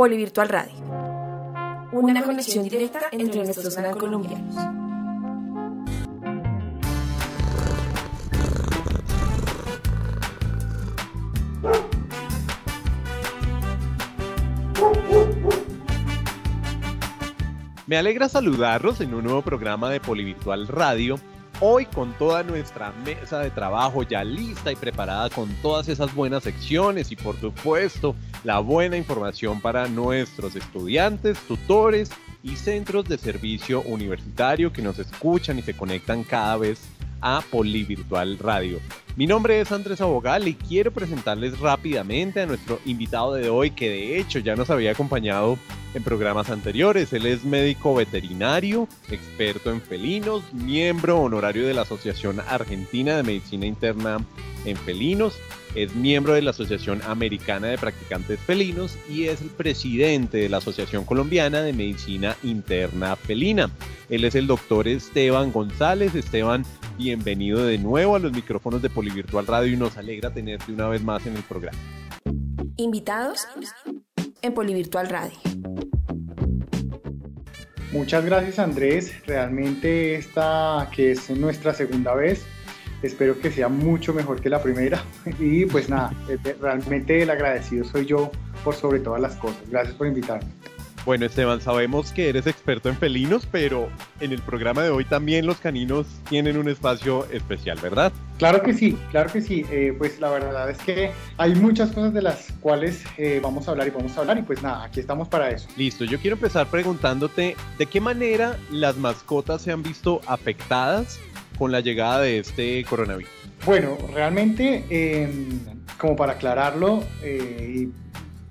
Polivirtual Radio. Una conexión directa entre nuestros gran colombianos. Me alegra saludarlos en un nuevo programa de Polivirtual Radio. Hoy con toda nuestra mesa de trabajo ya lista y preparada con todas esas buenas secciones y por supuesto la buena información para nuestros estudiantes, tutores y centros de servicio universitario que nos escuchan y se conectan cada vez a Polivirtual Radio. Mi nombre es Andrés Abogal y quiero presentarles rápidamente a nuestro invitado de hoy que de hecho ya nos había acompañado en programas anteriores. Él es médico veterinario, experto en felinos, miembro honorario de la Asociación Argentina de Medicina Interna en Felinos, es miembro de la Asociación Americana de Practicantes Felinos y es el presidente de la Asociación Colombiana de Medicina Interna Felina. Él es el doctor Esteban González. Esteban, bienvenido de nuevo a los micrófonos de Polivirtual Radio y nos alegra tenerte una vez más en el programa. Invitados en Polivirtual Radio. Muchas gracias Andrés, realmente esta que es nuestra segunda vez, espero que sea mucho mejor que la primera y pues nada, eh, realmente el agradecido soy yo por sobre todas las cosas, gracias por invitarme. Bueno, Esteban, sabemos que eres experto en felinos, pero en el programa de hoy también los caninos tienen un espacio especial, ¿verdad? Claro que sí, claro que sí. Eh, pues la verdad es que hay muchas cosas de las cuales eh, vamos a hablar y vamos a hablar y pues nada, aquí estamos para eso. Listo, yo quiero empezar preguntándote de qué manera las mascotas se han visto afectadas con la llegada de este coronavirus. Bueno, realmente, em, como para aclararlo, eh,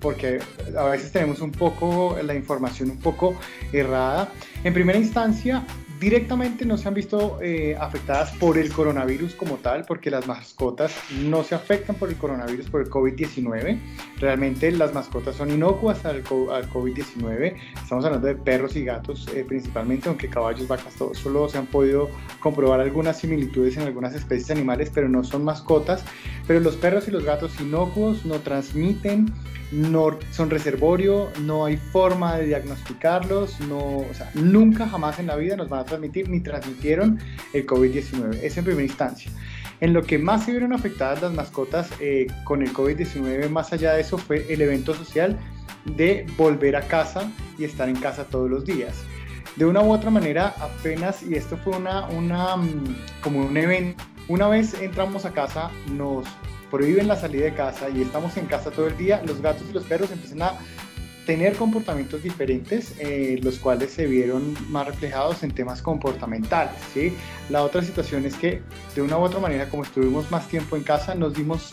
porque a veces tenemos un poco la información un poco errada. En primera instancia, directamente no se han visto eh, afectadas por el coronavirus como tal, porque las mascotas no se afectan por el coronavirus, por el COVID-19. Realmente las mascotas son inocuas al, COVID-19. Estamos hablando de perros y gatos eh, principalmente, aunque caballos, vacas, todos solo se han podido comprobar algunas similitudes en algunas especies animales, pero no son mascotas. Pero los perros y los gatos inocuos no transmiten no son reservorio, no hay forma de diagnosticarlos, no, o sea, nunca jamás en la vida nos van a transmitir ni transmitieron el COVID-19. Es en primera instancia. En lo que más se vieron afectadas las mascotas eh, con el COVID-19, más allá de eso, fue el evento social de volver a casa y estar en casa todos los días. De una u otra manera, apenas, y esto fue una, una mm, como un evento, una vez entramos a casa, nos prohíben la salida de casa y estamos en casa todo el día, los gatos y los perros empiezan a tener comportamientos diferentes, eh, los cuales se vieron más reflejados en temas comportamentales. ¿sí? La otra situación es que de una u otra manera, como estuvimos más tiempo en casa, nos dimos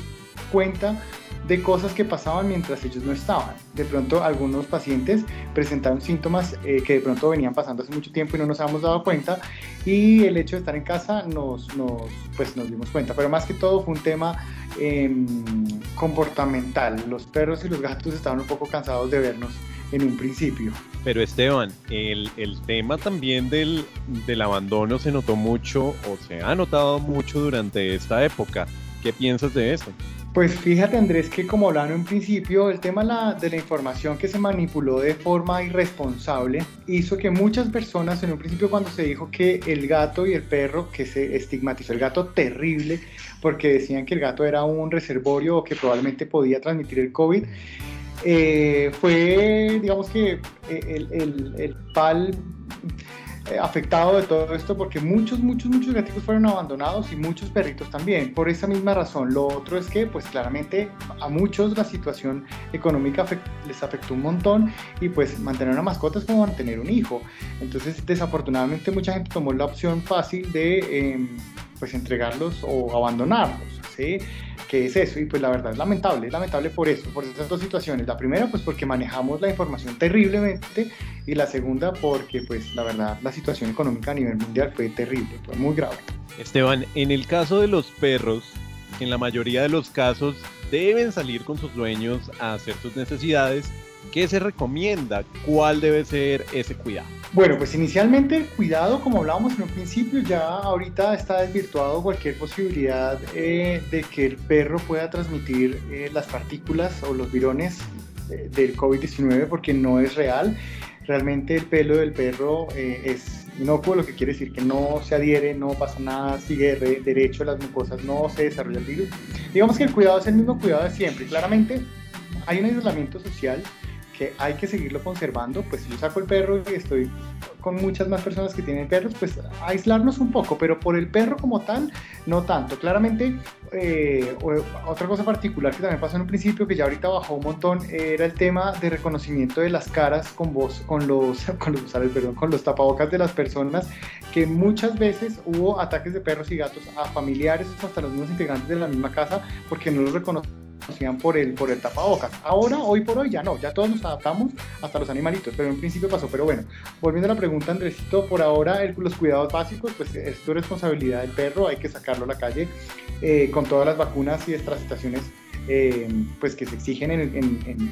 cuenta de cosas que pasaban mientras ellos no estaban. De pronto algunos pacientes presentaron síntomas eh, que de pronto venían pasando hace mucho tiempo y no nos habíamos dado cuenta y el hecho de estar en casa nos, nos, pues nos dimos cuenta. Pero más que todo fue un tema em, comportamental. Los perros y los gatos estaban un poco cansados de vernos en un principio. Pero Esteban, el, el tema también del, del abandono se notó mucho o se ha notado mucho durante esta época. ¿Qué piensas de eso? Pues fíjate Andrés que como hablaron en principio, el tema de la información que se manipuló de forma irresponsable hizo que muchas personas en un principio cuando se dijo que el gato y el perro, que se estigmatizó el gato terrible, porque decían que el gato era un reservorio o que probablemente podía transmitir el COVID, eh, fue digamos que eh, el, el, el pal eh, afectado de todo esto porque muchos, muchos, muchos gaticos fueron abandonados y muchos perritos también. Por esa misma razón. Lo otro es que, pues claramente a muchos la situación económica les afectó un montón y pues mantener una mascota es como mantener un hijo. Entonces, desafortunadamente mucha gente tomó la opción fácil de em, pues entregarlos o abandonarlos. ¿sí? ¿Qué es eso? Y pues la verdad es lamentable, es lamentable por eso, por estas dos situaciones. La primera pues porque manejamos la información terriblemente y la segunda porque pues la verdad la situación económica a nivel mundial fue terrible, fue muy grave. Esteban, en el caso de los perros, en la mayoría de los casos deben salir con sus dueños a hacer sus necesidades. ¿Qué se recomienda? ¿Cuál debe ser ese cuidado? Bueno, pues inicialmente el cuidado, como hablábamos en un principio, ya ahorita está desvirtuado cualquier posibilidad eh, de que el perro pueda transmitir eh, las partículas o los virones del COVID-19 porque no es real. Realmente el pelo del perro eh, es inocuo, lo que quiere decir que no se adhiere, no pasa nada, sigue derecho las mucosas, no se desarrolla el virus. Digamos que el cuidado es el mismo cuidado de siempre. Claramente hay un aislamiento social que hay que seguirlo conservando, pues si yo saco el perro y estoy con muchas más personas que tienen perros, pues aislarnos un poco, pero por el perro como tal, no tanto. Claramente, eh, otra cosa particular que también pasó en un principio, que ya ahorita bajó un montón, era el tema de reconocimiento de las caras con voz, con los, con los, perdón, con los tapabocas de las personas, que muchas veces hubo ataques de perros y gatos a familiares, hasta los mismos integrantes de la misma casa, porque no los reconocían conocían por el, por el tapabocas. Ahora, hoy por hoy, ya no, ya todos nos adaptamos hasta los animalitos, pero en principio pasó. Pero bueno, volviendo a la pregunta, Andresito, por ahora los cuidados básicos, pues es tu responsabilidad del perro, hay que sacarlo a la calle eh, con todas las vacunas y desparasitaciones eh, pues que se exigen en,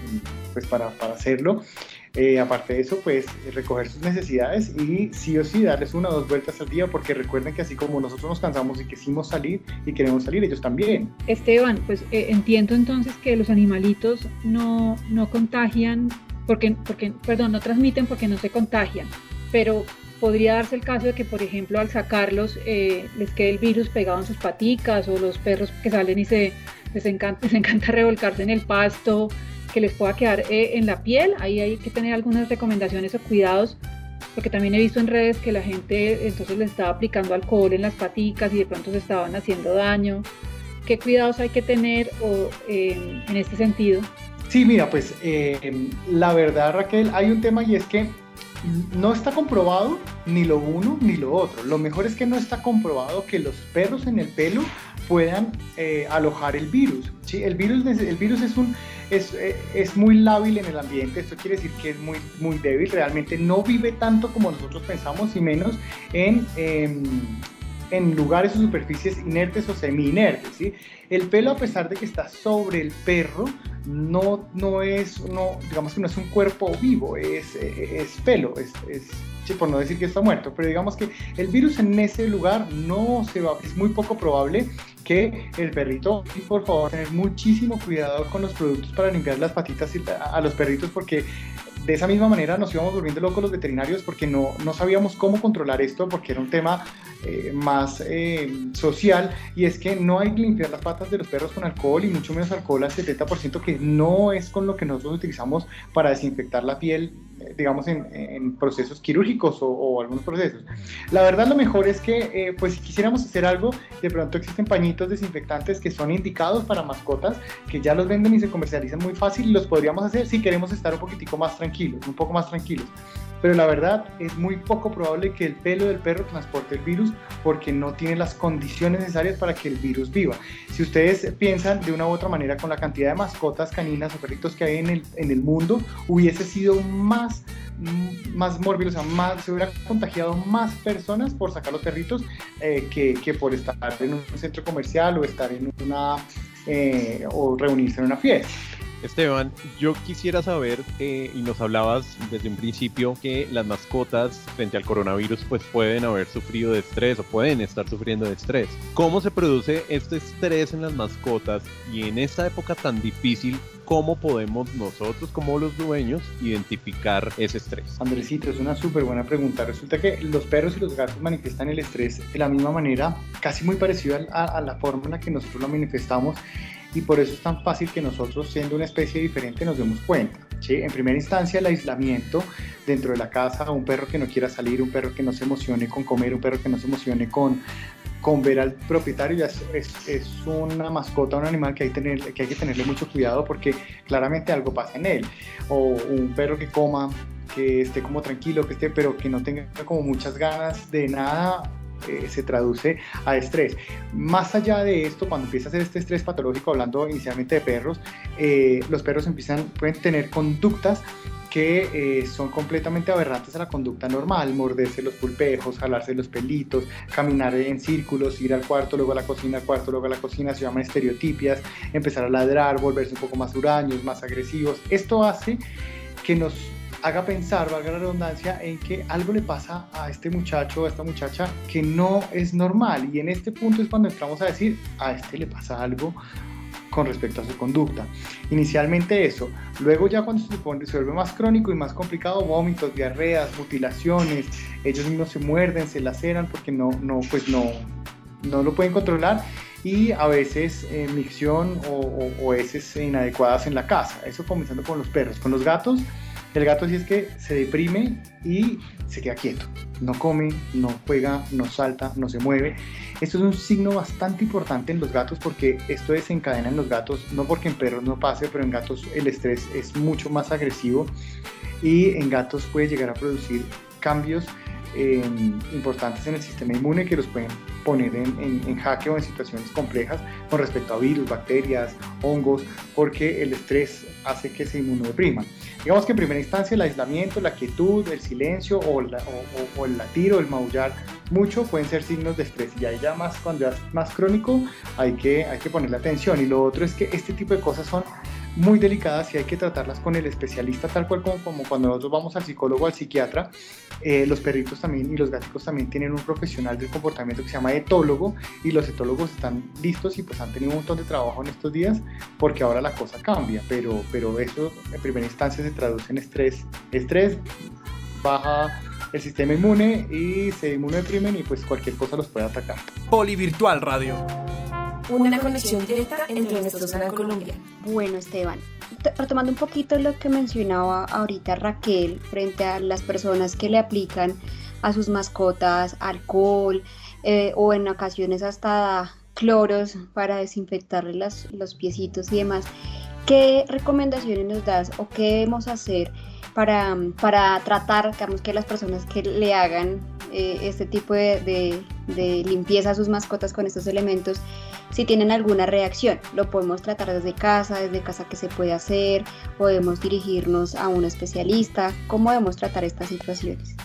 pues para, para hacerlo. Eh, aparte de eso, pues recoger sus necesidades y sí o sí darles una o dos vueltas al día, porque recuerden que así como nosotros nos cansamos y quisimos salir y queremos salir, ellos también. Esteban, pues eh, entiendo entonces que los animalitos no, no contagian, porque, porque, perdón, no transmiten porque no se contagian, pero podría darse el caso de que, por ejemplo, al sacarlos eh, les quede el virus pegado en sus paticas o los perros que salen y se les encanta, les encanta revolcarse en el pasto que les pueda quedar eh, en la piel. Ahí hay que tener algunas recomendaciones o cuidados, porque también he visto en redes que la gente entonces le estaba aplicando alcohol en las paticas y de pronto se estaban haciendo daño. ¿Qué cuidados hay que tener o, en este sentido? Sí, mira, pues em, la verdad Raquel, hay un tema y es que no está comprobado ni lo uno ni lo otro. Lo mejor es que no está comprobado que los perros en el pelo puedan eh, alojar el virus. ¿sí? El, virus el virus es un eh, es, muy lábil en el ambiente, esto quiere decir que es muy, muy débil, realmente no vive tanto como nosotros pensamos y menos en, em, en lugares o superficies inertes o semi-inertes. ¿sí? El pelo, a pesar de que está sobre el perro, no, no es, no, digamos que no es un cuerpo vivo, es, es pelo, es, es por no decir que está muerto, pero digamos que el virus en ese lugar no se va, es muy poco probable que el perrito, y por favor, tener muchísimo cuidado con los productos para limpiar las patitas a los perritos porque de esa misma manera nos íbamos volviendo locos los veterinarios porque no, no sabíamos cómo controlar esto porque era un tema eh, más eh, social y es que no hay que limpiar las patas de los perros con alcohol y mucho menos alcohol al 70% que no es con lo que nosotros utilizamos para desinfectar la piel eh, digamos, en, procesos quirúrgicos o, algunos procesos. La verdad, lo mejor es que, eh, pues, si quisiéramos hacer algo, de pronto existen pañitos desinfectantes que son indicados para mascotas, que ya los venden y se comercializan muy fácil y los podríamos hacer si queremos estar un poquitico más tranquilos, un poco más tranquilos pero la verdad es muy poco probable que el pelo del perro transporte el virus porque no tiene las condiciones necesarias para que el virus viva. Si ustedes piensan de una u otra manera con la cantidad de mascotas caninas o perritos que hay en el, en el mundo, hubiese sido más más mórbido, o sea, más, se hubiera contagiado más personas por sacar los perritos eh, que, que, por estar en un centro comercial o estar en una eh, o reunirse en una fiesta. Esteban, yo quisiera saber, y nos hablabas desde un principio, que las mascotas frente al coronavirus pues pueden haber sufrido de estrés o pueden estar sufriendo de estrés. ¿Cómo se produce este estrés en las mascotas y en esta época tan difícil ¿cómo podemos nosotros como los dueños identificar ese estrés? Andresito, es una súper buena pregunta. Resulta que los perros y los gatos manifiestan el estrés de la misma manera, casi muy parecido a, a la forma en la que nosotros lo manifestamos y por eso es tan fácil que nosotros, siendo una especie diferente, nos demos cuenta. ¿sí? En primera instancia, el aislamiento dentro de la casa, un perro que no quiera salir, un perro que no se emocione con comer, un perro que no se emocione con, con ver al propietario, ya es, es, una mascota, un animal que hay, tener, que hay que tenerle mucho cuidado porque claramente algo pasa en él. O un perro que coma, que esté como tranquilo, que esté, pero que no tenga como muchas ganas de nada eh, se traduce a estrés. Más allá de esto, cuando empieza a ser este estrés patológico, hablando inicialmente de perros, eh, los perros empiezan, pueden tener conductas que eh, son completamente aberrantes a la conducta normal, morderse los pulpejos, jalarse los pelitos, caminar en círculos, ir al cuarto, luego a la cocina, al cuarto, luego a la cocina, se llaman estereotipias, empezar a ladrar, volverse un poco más huraños, más agresivos. Esto hace que nos haga pensar, valga la redundancia, en que algo le pasa a este muchacho o a esta muchacha que no es normal. Y en este punto es cuando entramos a decir, a este le pasa algo con respecto a su conducta. Inicialmente eso, luego ya cuando se, pone, se vuelve más crónico y más complicado, vómitos, diarreas, mutilaciones, ellos mismos se muerden, se laceran porque no, no, pues no, no lo pueden controlar y a veces eh, micción o, o, heces inadecuadas en la casa. Eso comenzando con los perros. Con los gatos, el gato sí es que se deprime y se queda quieto. No come, no juega, no salta, no se mueve. Esto es un signo bastante importante en los gatos porque esto desencadena en los gatos, no porque en perros no pase, pero en gatos el estrés es mucho más agresivo y en gatos puede llegar a producir cambios importantes en el sistema inmune que los pueden poner en, en, jaque o en situaciones complejas con respecto a virus, bacterias, hongos, porque el estrés hace que se inmunodepriman. Digamos que en primera instancia el aislamiento, la quietud, el silencio o, el latir o el maullar mucho pueden ser signos de estrés. Y ahí ya más cuando es más crónico hay que, hay que ponerle atención. Y lo otro es que este tipo de cosas son muy delicadas y hay que tratarlas con el especialista tal cual como, cuando nosotros vamos al psicólogo al psiquiatra. Eh, los perritos también y los gaticos también tienen un profesional del comportamiento que se llama etólogo y los etólogos están listos y pues han tenido un montón de trabajo en estos días porque ahora la cosa cambia, pero, pero eso en primera instancia se traduce en estrés. Estrés baja el sistema inmune y se inmunodeprimen y pues cualquier cosa los puede atacar. Polivirtual Radio una conexión directa entre venezolana y Colombia. Bueno, Esteban, retomando un poquito lo que mencionaba ahorita Raquel frente a las personas que le aplican a sus mascotas alcohol eh, o en ocasiones hasta cloros para desinfectarle las, los piecitos y demás, ¿qué recomendaciones nos das o qué debemos hacer para, para tratar digamos, que las personas que le hagan eh, este tipo de, de, limpieza a sus mascotas con estos elementos, si tienen alguna reacción. Lo podemos tratar desde casa, desde casa que se puede hacer, podemos dirigirnos a un especialista. ¿Cómo debemos tratar estas situaciones?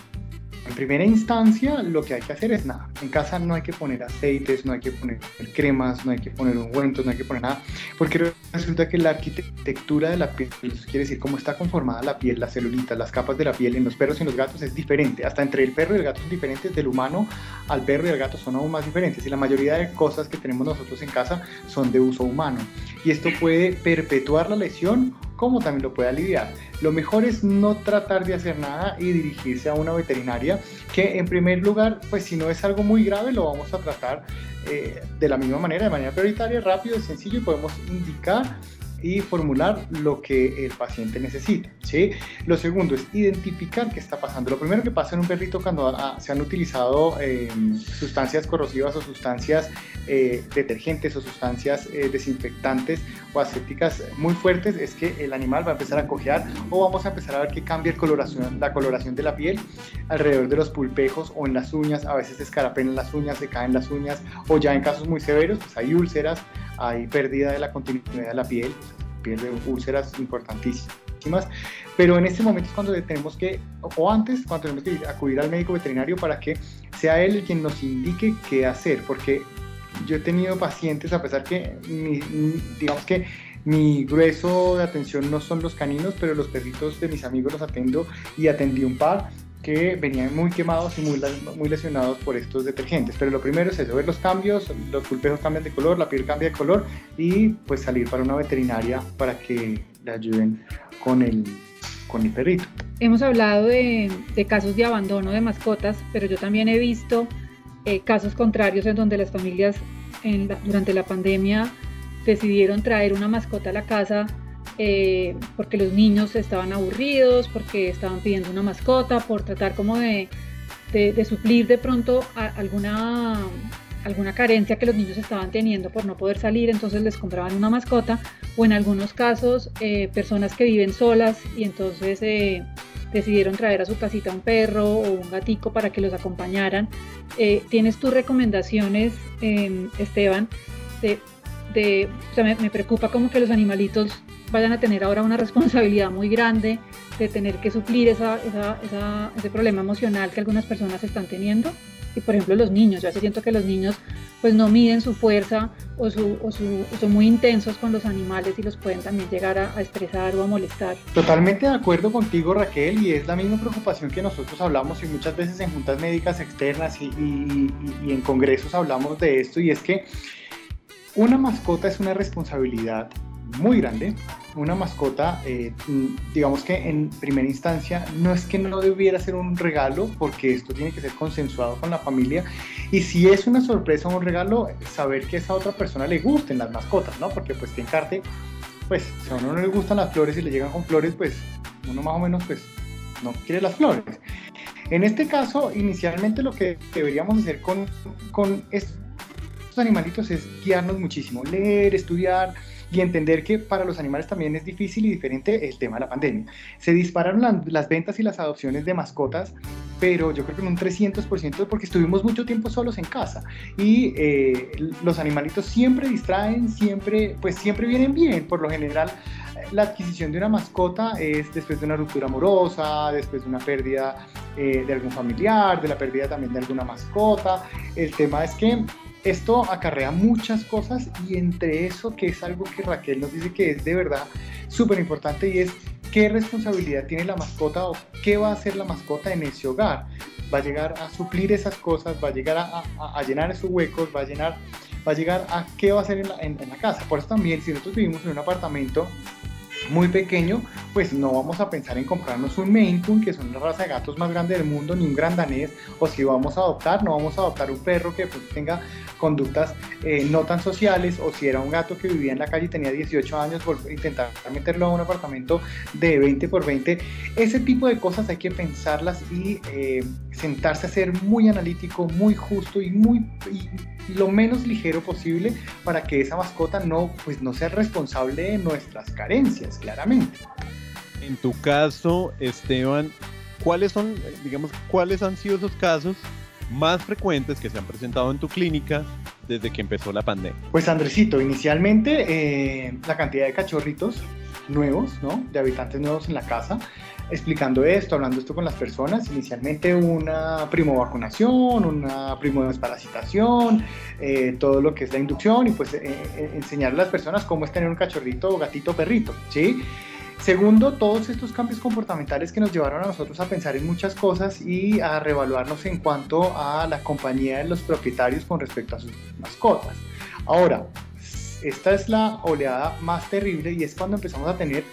En primera instancia, lo que hay que hacer es nada. En casa no hay que poner aceites, no hay que poner cremas, no hay que poner ungüentos, no hay que poner nada, porque resulta que la arquitectura de la piel, quiere decir cómo está conformada la piel, las celulitas, las capas de la piel en los perros y en los gatos es diferente. Hasta entre el perro y el gato son diferentes, del humano al perro y al gato son aún más diferentes. Y la mayoría de cosas que tenemos nosotros en casa son de uso humano. Y esto puede perpetuar la lesión como también lo puede aliviar. Lo mejor es no tratar de hacer nada y dirigirse a una veterinaria que en primer lugar, pues si no es algo muy grave, lo vamos a tratar eh, de la misma manera, de manera prioritaria, rápido, sencillo y podemos indicar y formular lo que el paciente necesita. ¿sí? Lo segundo es identificar qué está pasando. Lo primero que pasa en un perrito cuando se han utilizado em, sustancias corrosivas o sustancias eh, detergentes o sustancias eh, desinfectantes o asépticas muy fuertes es que el animal va a empezar a cojear o vamos a empezar a ver que cambia la coloración de la piel alrededor de los pulpejos o en las uñas, a veces se escarapelan las uñas, se caen las uñas o ya en casos muy severos pues hay úlceras, hay pérdida de la continuidad de la piel, piel de úlceras importantísimas, pero en este momento es cuando tenemos que, o antes, cuando tenemos que acudir al médico veterinario para que sea él quien nos indique qué hacer, porque yo he tenido pacientes, a pesar que, digamos que mi grueso de atención no son los caninos, pero los perritos de mis amigos los atendo y atendí un par que venían muy quemados y muy, muy lesionados por estos detergentes. Pero lo primero es eso, ver los cambios, los pulpejos cambian de color, la piel cambia de color y pues salir para una veterinaria para que le ayuden con el, con el perrito. Hemos hablado de, de casos de abandono de mascotas, pero yo también he visto eh, casos contrarios en donde las familias en durante la pandemia decidieron traer una mascota a la casa eh, porque los niños estaban aburridos, porque estaban pidiendo una mascota, por tratar como de, suplir de pronto alguna, alguna carencia que los niños estaban teniendo por no poder salir, entonces les compraban una mascota, o en algunos casos eh, personas que viven solas y entonces eh, decidieron traer a su casita un perro o un gatico para que los acompañaran. ¿Tienes tus recomendaciones, Esteban? De, o sea, me, preocupa como que los animalitos vayan a tener ahora una responsabilidad muy grande de tener que suplir esa, esa, ese problema emocional que algunas personas están teniendo. Y por ejemplo los niños, yo a siento que los niños pues no miden su fuerza o, su, o, su, son muy intensos con los animales y los pueden también llegar a, estresar o a molestar. Totalmente de acuerdo contigo Raquel y es la misma preocupación que nosotros hablamos y muchas veces en juntas médicas externas y, y, y en congresos hablamos de esto y es que una mascota es una responsabilidad muy grande. Una mascota, eh, digamos que en primera instancia, no es que no debiera ser un regalo, porque esto tiene que ser consensuado con la familia. Y si es una sorpresa o un regalo, saber que esa otra persona le gusten las mascotas, ¿no? Porque pues que encarte, pues si a uno no le gustan las flores y le llegan con flores, pues uno más o menos pues no quiere las flores. En este caso, inicialmente lo que deberíamos hacer con, con estos animalitos es guiarnos muchísimo, leer, estudiar, y entender que para los animales también es difícil y diferente el tema de la pandemia. Se dispararon las ventas y las adopciones de mascotas, pero yo creo que en un 300% porque estuvimos mucho tiempo solos en casa y eh, los animalitos siempre distraen, siempre, pues siempre vienen bien, por lo general la adquisición de una mascota es después de una ruptura amorosa, después de una pérdida eh, de algún familiar, de la pérdida también de alguna mascota. El tema es que esto acarrea muchas cosas y entre eso que es algo que Raquel nos dice que es de verdad súper importante y es qué responsabilidad tiene la mascota o qué va a hacer la mascota en ese hogar. Va a llegar a suplir esas cosas, va a llegar a, llenar esos huecos, va a llenar, va a llegar a qué va a hacer la, en la casa. Por eso también, si nosotros vivimos en un apartamento muy pequeño, pues no vamos a pensar en comprarnos un Maine Coon, que son la raza de gatos más grande del mundo, ni un gran danés, o si vamos a adoptar, no vamos a adoptar un perro que pues, tenga conductas eh, no tan sociales, o si era un gato que vivía en la calle y tenía 18 años, intentar meterlo a un apartamento de 20 por 20. Ese tipo de cosas hay que pensarlas y eh, sentarse a ser muy analítico, muy justo y muy lo menos ligero posible para que esa mascota no, pues, no sea responsable de nuestras carencias, claramente. En tu caso, Esteban, ¿cuáles son, digamos, cuáles han sido esos casos más frecuentes que se han presentado en tu clínica desde que empezó la pandemia? Pues Andresito, inicialmente eh, la cantidad de cachorritos nuevos, ¿no? De habitantes nuevos en la casa, explicando esto, hablando esto con las personas. Inicialmente una primo vacunación, una primo desparasitación, eh, todo lo que es la inducción y pues eh, enseñar a las personas cómo es tener un cachorrito, gatito, perrito, ¿sí? Segundo, todos estos cambios comportamentales que nos llevaron a nosotros a pensar en muchas cosas y a reevaluarnos en cuanto a la compañía de los propietarios con respecto a sus mascotas. Ahora, esta es la oleada más terrible y es cuando empezamos a tener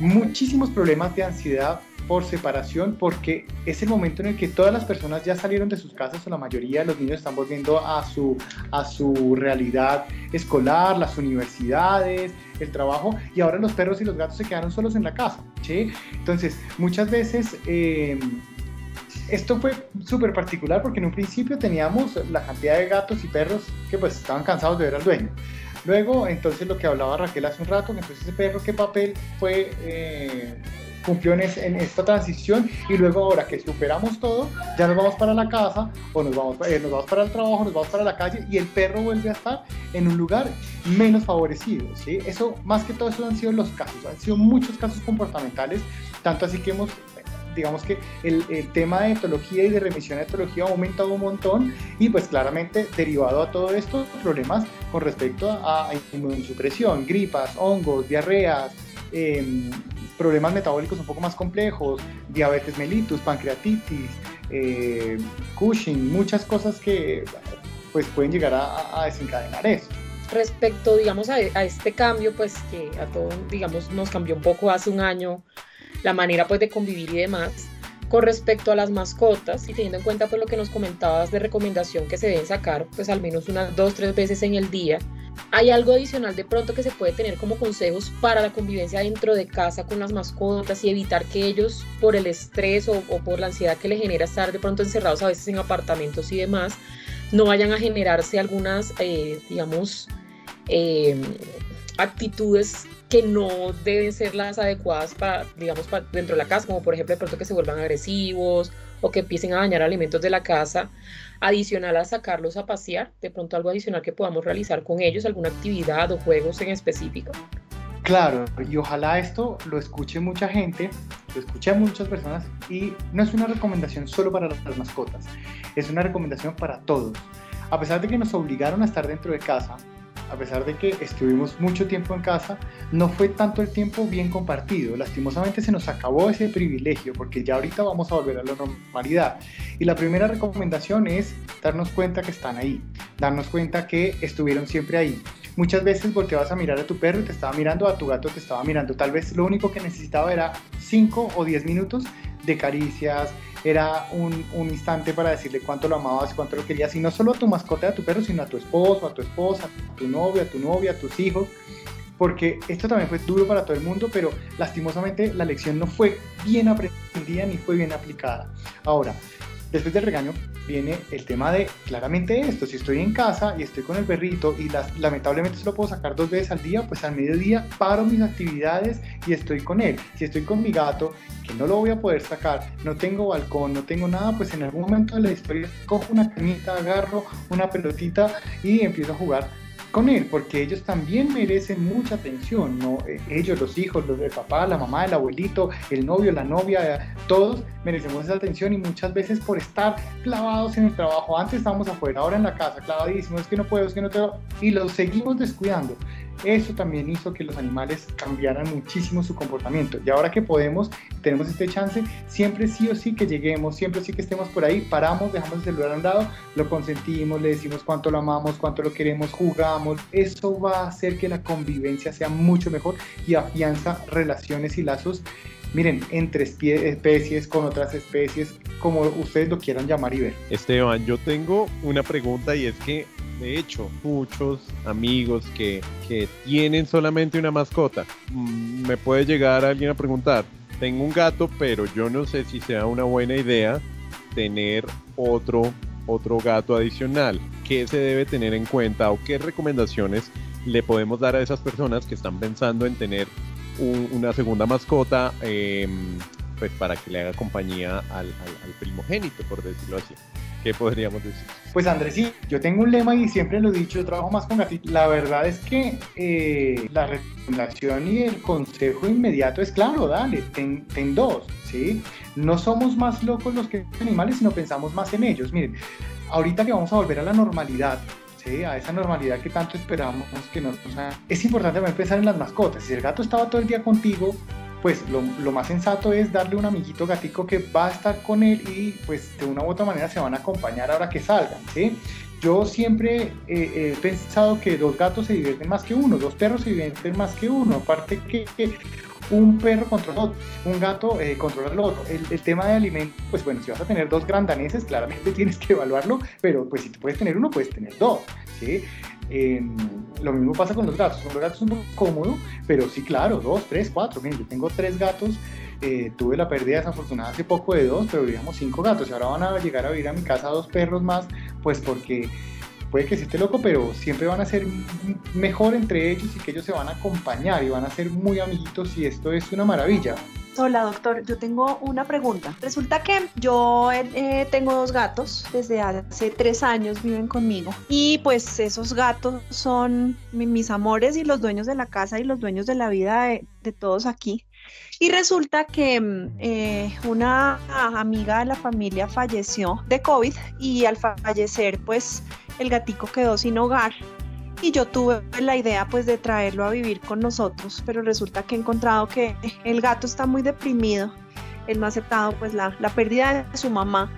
muchísimos problemas de ansiedad por separación porque es el momento en el que todas las personas ya salieron de sus casas o la mayoría de los niños están volviendo a su, a su realidad escolar, las universidades, el trabajo y ahora los perros y los gatos se quedaron solos en la casa. ¿sí? Entonces, muchas veces... Eh, esto fue súper particular porque en un principio teníamos la cantidad de gatos y perros que pues estaban cansados de ver al dueño. Luego, entonces lo que hablaba Raquel hace un rato, entonces ese perro, ¿qué papel fue eh, cumplió en, esta transición y luego ahora que superamos todo, ya nos vamos para la casa o nos vamos, eh, nos vamos para el trabajo, nos vamos para la calle y el perro vuelve a estar en un lugar menos favorecido. ¿sí? Eso, más que todo, eso han sido los casos, han sido muchos casos comportamentales, tanto así que hemos digamos que el, tema de etología y de remisión de etología ha aumentado un montón y pues claramente derivado a todo esto problemas con respecto a, inmunosupresión, gripas, hongos, diarreas, eh, problemas metabólicos un poco más complejos, diabetes mellitus, pancreatitis, eh, Cushing, muchas cosas que pues pueden llegar a, desencadenar eso. Respecto, digamos, a, este cambio, pues que a todos, digamos, nos cambió un poco hace un año la manera pues de convivir y demás, con respecto a las mascotas y teniendo en cuenta pues lo que nos comentabas de recomendación que se deben sacar pues al menos unas dos, tres veces en el día, ¿Hay algo adicional de pronto que se puede tener como consejos para la convivencia dentro de casa con las mascotas y evitar que ellos, por el estrés o, por la ansiedad que les genera estar de pronto encerrados a veces en apartamentos y demás, no vayan a generarse algunas, eh, digamos, eh, actitudes que no deben ser las adecuadas para, digamos, dentro de la casa, como por ejemplo de pronto que se vuelvan agresivos o que empiecen a dañar alimentos de la casa, adicional a sacarlos a pasear, de pronto algo adicional que podamos realizar con ellos, alguna actividad o juegos en específico. Claro, y ojalá esto lo escuche mucha gente, lo escuche a muchas personas y no es una recomendación solo para las mascotas, es una recomendación para todos. A pesar de que nos obligaron a estar dentro de casa, a pesar de que estuvimos mucho tiempo en casa, no fue tanto el tiempo bien compartido. Lastimosamente se nos acabó ese privilegio porque ya ahorita vamos a volver a la normalidad. Y la primera recomendación es darnos cuenta que están ahí, darnos cuenta que estuvieron siempre ahí. muchas veces volteabas a mirar a tu perro y te estaba mirando, a tu gato te estaba mirando. Tal vez lo único que necesitaba era 5 o 10 minutos de caricias, era un, un, instante para decirle cuánto lo amabas, cuánto lo querías, y no solo a tu mascota, a tu perro, sino a tu esposo, a tu esposa, a tu novio, a tu novia, a tus hijos, porque esto también fue duro para todo el mundo, pero lastimosamente la lección no fue bien aprendida ni fue bien aplicada. Ahora, después del regaño viene el tema de claramente esto, si estoy en casa y estoy con el perrito y lamentablemente solo puedo sacar dos veces al día, pues al mediodía paro mis actividades y estoy con él. Si estoy con mi gato, que no lo voy a poder sacar, no tengo balcón, no tengo nada, pues en algún momento de la historia cojo una camita, agarro una pelotita y empiezo a jugar con él, porque ellos también merecen mucha atención, ¿no? Eh, ellos, los hijos, los del papá, la mamá, el abuelito, el novio, la novia, todos merecemos esa atención y muchas veces por estar clavados en el trabajo, antes estábamos afuera, ahora en la casa, clavadísimos, es que no puedo, es que no tengo, y los seguimos descuidando. Eso también hizo que los animales cambiaran muchísimo su comportamiento. Y ahora que podemos, tenemos este chance, siempre sí o sí que lleguemos, siempre sí que estemos por ahí, paramos, dejamos el celular a un lado, lo consentimos, le decimos cuánto lo amamos, cuánto lo queremos, jugamos. Eso va a hacer que la convivencia sea mucho mejor y afianza relaciones y lazos miren, entre especies, con otras especies, como ustedes lo quieran llamar y ver. Esteban, yo tengo una pregunta y es que de hecho, muchos amigos que, que tienen solamente una mascota, mm, me puede llegar alguien a preguntar, tengo un gato, pero yo no sé si sea una buena idea tener otro, otro gato adicional. ¿Qué se debe tener en cuenta o qué recomendaciones le podemos dar a esas personas que están pensando en tener una segunda mascota em, pues para que le haga compañía al, al primogénito, por decirlo así? ¿Qué podríamos decir? Pues Andrés, sí, yo tengo un lema y siempre lo he dicho, yo trabajo más con gatitos. La verdad es que eh, la recomendación y el consejo inmediato es claro, dale, ten, ten, dos, ¿sí? No somos más locos los que animales, sino pensamos más en ellos. Miren, ahorita que vamos a volver a la normalidad, ¿sí? a esa normalidad que tanto esperamos que nos... es importante también pensar en las mascotas. Si el gato estaba todo el día contigo, pues lo, más sensato es darle un amiguito gatico que va a estar con él y pues de una u otra manera se van a acompañar ahora que salgan, ¿sí? Yo siempre he pensado que dos gatos se divierten más que uno, dos perros se divierten más que uno, aparte que, un perro controla otro, un gato eh, el otro. El, tema de alimento, pues bueno, si vas a tener dos grandaneses, claramente tienes que evaluarlo, pero pues si tú puedes tener uno, puedes tener dos, ¿sí? lo mismo pasa con los gatos. Los gatos un poco cómodo, pero sí, claro, dos, tres, cuatro. Miren, yo tengo tres gatos. Eh, tuve la pérdida desafortunada hace poco de dos, pero vivíamos cinco gatos. Y ahora van a llegar a vivir a mi casa dos perros más, pues porque puede que sí esté loco, pero siempre van a ser mejor entre ellos y que ellos se van a acompañar y van a ser muy amiguitos y esto es una maravilla. Hola doctor, yo tengo una pregunta. Resulta que yo eh, tengo dos gatos, desde hace tres años viven conmigo y pues esos gatos son mis amores y los dueños de la casa y los dueños de la vida de, todos aquí. Y resulta que mm, eh, una amiga de la familia falleció de COVID y al fallecer pues el gatico quedó sin hogar. Y yo tuve la idea pues de traerlo a vivir con nosotros, pero resulta que he encontrado que el gato está muy deprimido, él no ha aceptado pues la, la pérdida de su mamá,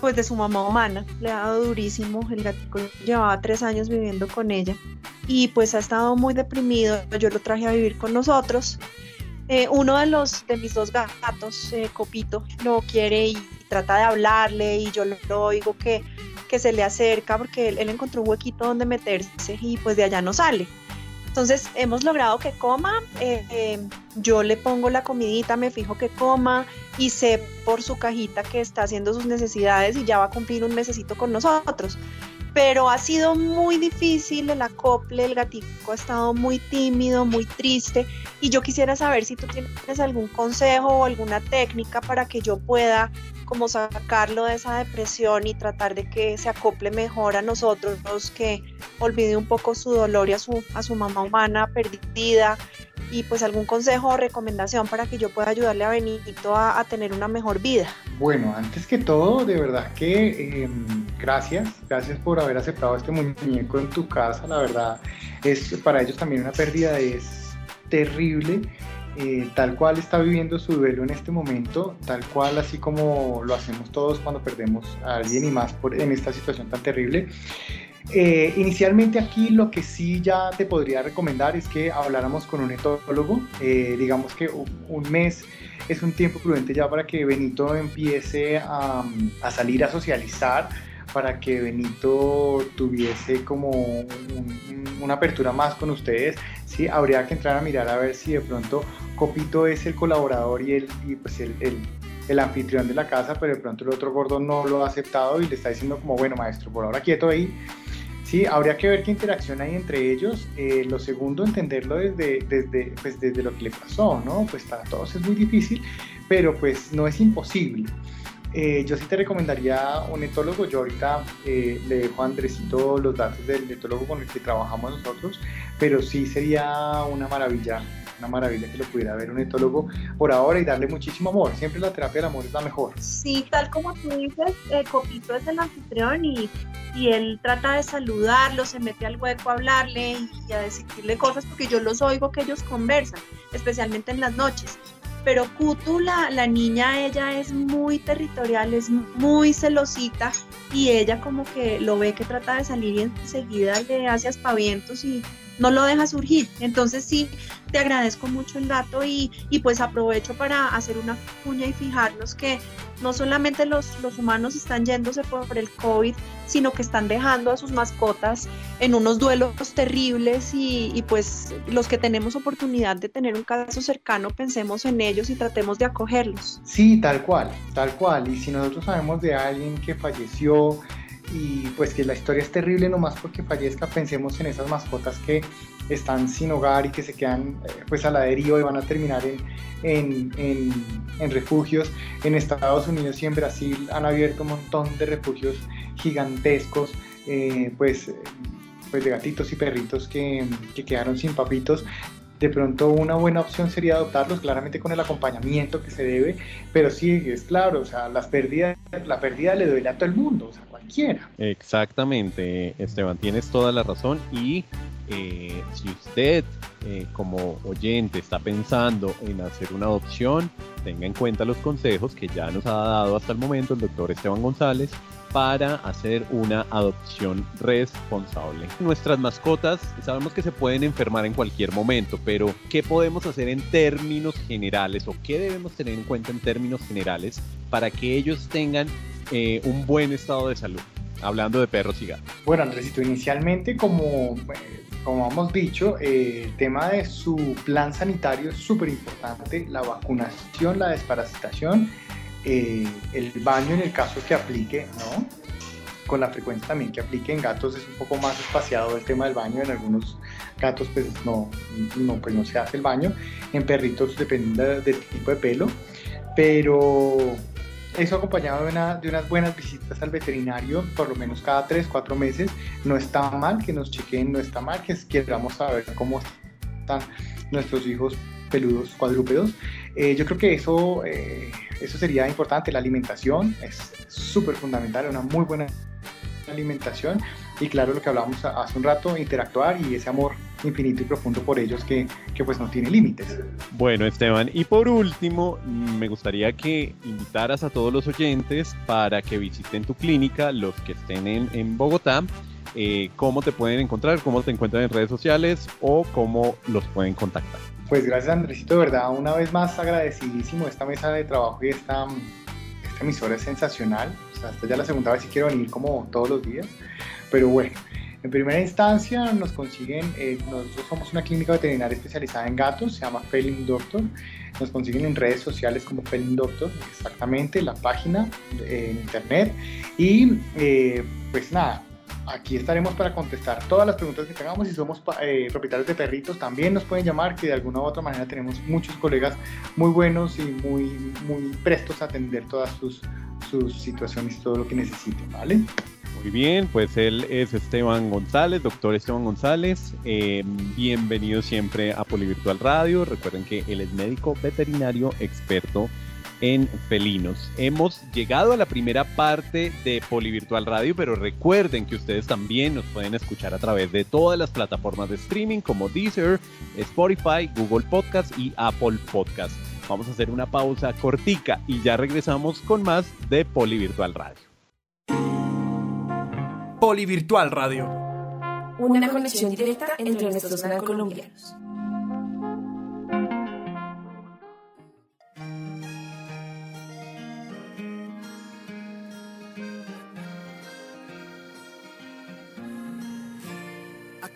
pues de su mamá humana, le ha dado durísimo, el gatito llevaba tres años viviendo con ella. Y pues ha estado muy deprimido, yo lo traje a vivir con nosotros. Eh, uno de los de mis dos gatos, eh, Copito, no quiere y trata de hablarle y yo lo oigo que que se le acerca porque él, encontró un huequito donde meterse y pues de allá no sale. Entonces hemos logrado que coma, eh, yo le pongo la comidita, me fijo que coma y sé por su cajita que está haciendo sus necesidades y ya va a cumplir un mesecito con nosotros. Pero ha sido muy difícil el acople, el gatico ha estado muy tímido, muy triste y yo quisiera saber si tú tienes algún consejo o alguna técnica para que yo pueda como sacarlo de esa depresión y tratar de que se acople mejor a nosotros, que olvide un poco su dolor y a su, a su mamá humana perdida y pues algún consejo o recomendación para que yo pueda ayudarle a Benito a, tener una mejor vida. Bueno, antes que todo, de verdad que em, gracias, gracias por haber aceptado este muñeco en tu casa, la verdad es para ellos también una pérdida es terrible eh, tal cual está viviendo su duelo en este momento, tal cual así como lo hacemos todos cuando perdemos a alguien y más por, en esta situación tan terrible. Eh, inicialmente aquí lo que sí ya te podría recomendar es que habláramos con un etólogo. Eh, digamos que un mes es un tiempo prudente ya para que Benito empiece a salir a socializar, para que Benito tuviese como una apertura más con ustedes. Sí, habría que entrar a mirar a ver si de pronto Copito es el colaborador y, el, pues el, el, el, anfitrión de la casa, pero de pronto el otro gordo no lo ha aceptado y le está diciendo como, bueno, maestro, por ahora quieto ahí. Sí, habría que ver qué interacción hay entre ellos. Eh, lo segundo, entenderlo desde, desde, pues desde lo que le pasó, ¿no? Pues para todos es muy difícil, pero pues no es imposible. Eh, yo sí te recomendaría un etólogo. Yo ahorita eh, le dejo a Andresito los datos del etólogo con el que trabajamos nosotros, pero sí sería una maravilla, una maravilla que lo pudiera ver un etólogo por ahora y darle muchísimo amor. Siempre la terapia del amor es la mejor. Sí, tal como tú dices, eh, Copito es el anfitrión y, y él trata de saludarlo, se mete al hueco a hablarle y, y a decirle cosas porque yo los oigo que ellos conversan, especialmente en las noches pero Kutu, la, la, niña, ella es muy territorial, es muy celosita y ella como que lo ve que trata de salir y enseguida le hace aspavientos y no lo deja surgir. Entonces sí, te agradezco mucho el dato y, y pues aprovecho para hacer una cuña y fijarnos que no solamente los, los humanos están yéndose por el COVID, sino que están dejando a sus mascotas en unos duelos terribles y, y, pues los que tenemos oportunidad de tener un caso cercano, pensemos en ellos y tratemos de acogerlos. Sí, tal cual, tal cual. Y si nosotros sabemos de alguien que falleció y pues que la historia es terrible nomás porque fallezca, pensemos en esas mascotas que están sin hogar y que se quedan eh, pues a la deriva y van a terminar en, en, en, refugios. En Estados Unidos y en Brasil han abierto un montón de refugios gigantescos, eh, pues, pues de gatitos y perritos que, que quedaron sin papitos de pronto una buena opción sería adoptarlos claramente con el acompañamiento que se debe, pero sí es claro, o sea, las pérdidas, la pérdida le duele a todo el mundo, o sea, cualquiera. Exactamente, Esteban, tienes toda la razón y eh, si usted eh, como oyente está pensando en hacer una adopción, tenga en cuenta los consejos que ya nos ha dado hasta el momento el doctor Esteban González para hacer una adopción responsable. Nuestras mascotas sabemos que se pueden enfermar en cualquier momento, pero ¿qué podemos hacer en términos generales o qué debemos tener en cuenta en términos generales para que ellos tengan eh, un buen estado de salud? Hablando de perros y gatos. Bueno, Andresito, inicialmente como, como hemos dicho, eh, el tema de su plan sanitario es súper importante, la vacunación, la desparasitación eh, el baño en el caso que aplique, ¿no? Con la frecuencia también que aplique en gatos es un poco más espaciado el tema del baño, en algunos gatos pues no, no, pues no se hace el baño, en perritos depende del tipo de pelo, pero eso acompañado de, una, de, unas buenas visitas al veterinario, por lo menos cada 3, 4 meses, no está mal que nos chequeen, no está mal que queramos saber cómo están nuestros hijos peludos cuadrúpedos. Eh, yo creo que eso, eh, eso sería importante. La alimentación es súper fundamental, una muy buena alimentación y claro lo que hablábamos hace un rato, interactuar y ese amor infinito y profundo por ellos que, que, pues no tiene límites. Bueno Esteban, y por último me gustaría que invitaras a todos los oyentes para que visiten tu clínica, los que estén en, Bogotá, eh, cómo te pueden encontrar, cómo te encuentran en redes sociales o cómo los pueden contactar. Pues gracias Andresito, de verdad, una vez más agradecidísimo esta mesa de trabajo y esta, emisora es sensacional. O sea, esta ya la segunda vez que quiero venir como todos los días. Pero bueno, en primera instancia nos consiguen, eh, nosotros somos una clínica veterinaria especializada en gatos, se llama Felin Doctor. Nos consiguen en redes sociales como Felin Doctor, exactamente, la página en internet. Y eh, pues nada, aquí estaremos para contestar todas las preguntas que tengamos. Si somos eh, propietarios de perritos, también nos pueden llamar, que de alguna u otra manera tenemos muchos colegas muy buenos y muy, muy prestos a atender todas sus, sus situaciones y todo lo que necesiten, ¿vale? Muy bien, pues él es Esteban González, doctor Esteban González. Eh, bienvenido siempre a Polivirtual Radio. Recuerden que él es médico veterinario experto en felinos. Hemos llegado a la primera parte de Polivirtual Radio, pero recuerden que ustedes también nos pueden escuchar a través de todas las plataformas de streaming como Deezer, Spotify, Google Podcast y Apple Podcast. Vamos a hacer una pausa cortica y ya regresamos con más de Polivirtual Radio. Polivirtual Radio. Una conexión directa entre nuestros colombianos.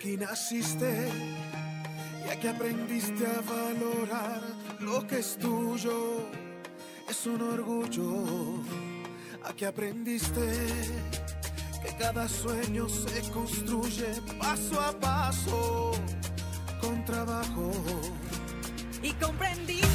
Aquí naciste y aquí aprendiste a valorar lo que es tuyo. Es un orgullo. Aquí aprendiste que cada sueño se construye paso a paso con trabajo. Y comprendiste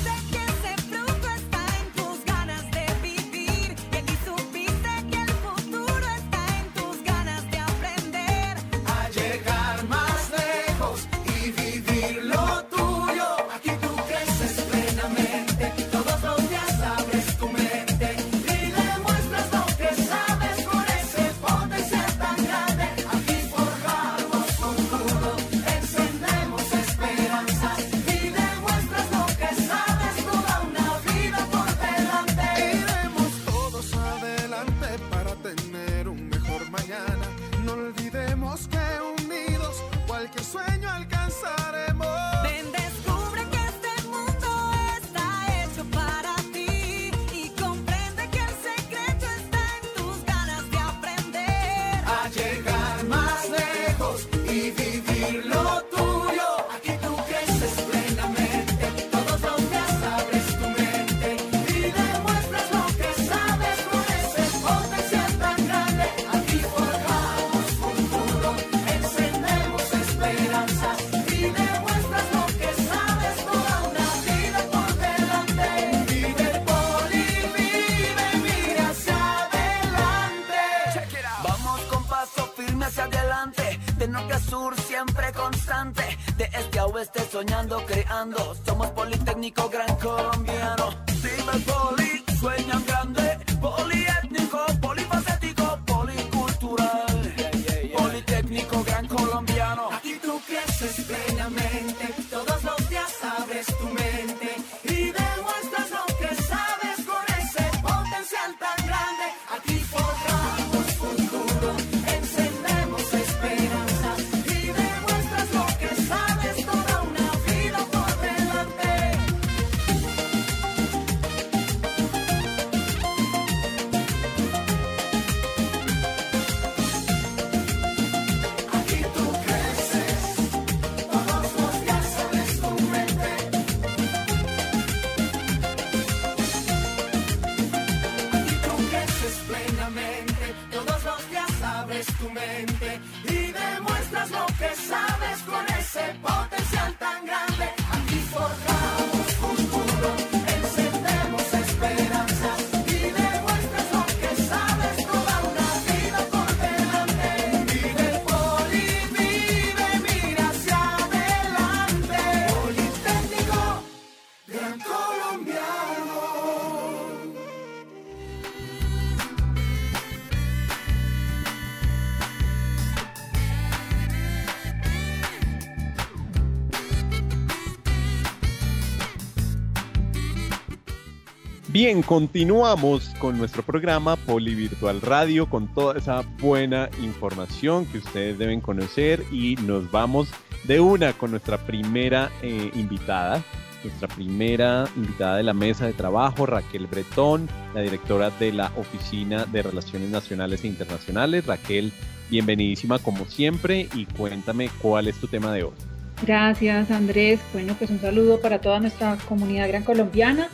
Continuamos con nuestro programa Polivirtual Radio con toda esa buena información que ustedes deben conocer y nos vamos de una con nuestra primera eh, invitada, nuestra primera invitada de la mesa de trabajo, Raquel Bretón, la directora de la Oficina de Relaciones Nacionales e Internacionales. Raquel, bienvenidísima como siempre y cuéntame cuál es tu tema de hoy. Gracias Andrés. Bueno, pues un saludo para toda nuestra comunidad gran colombiana.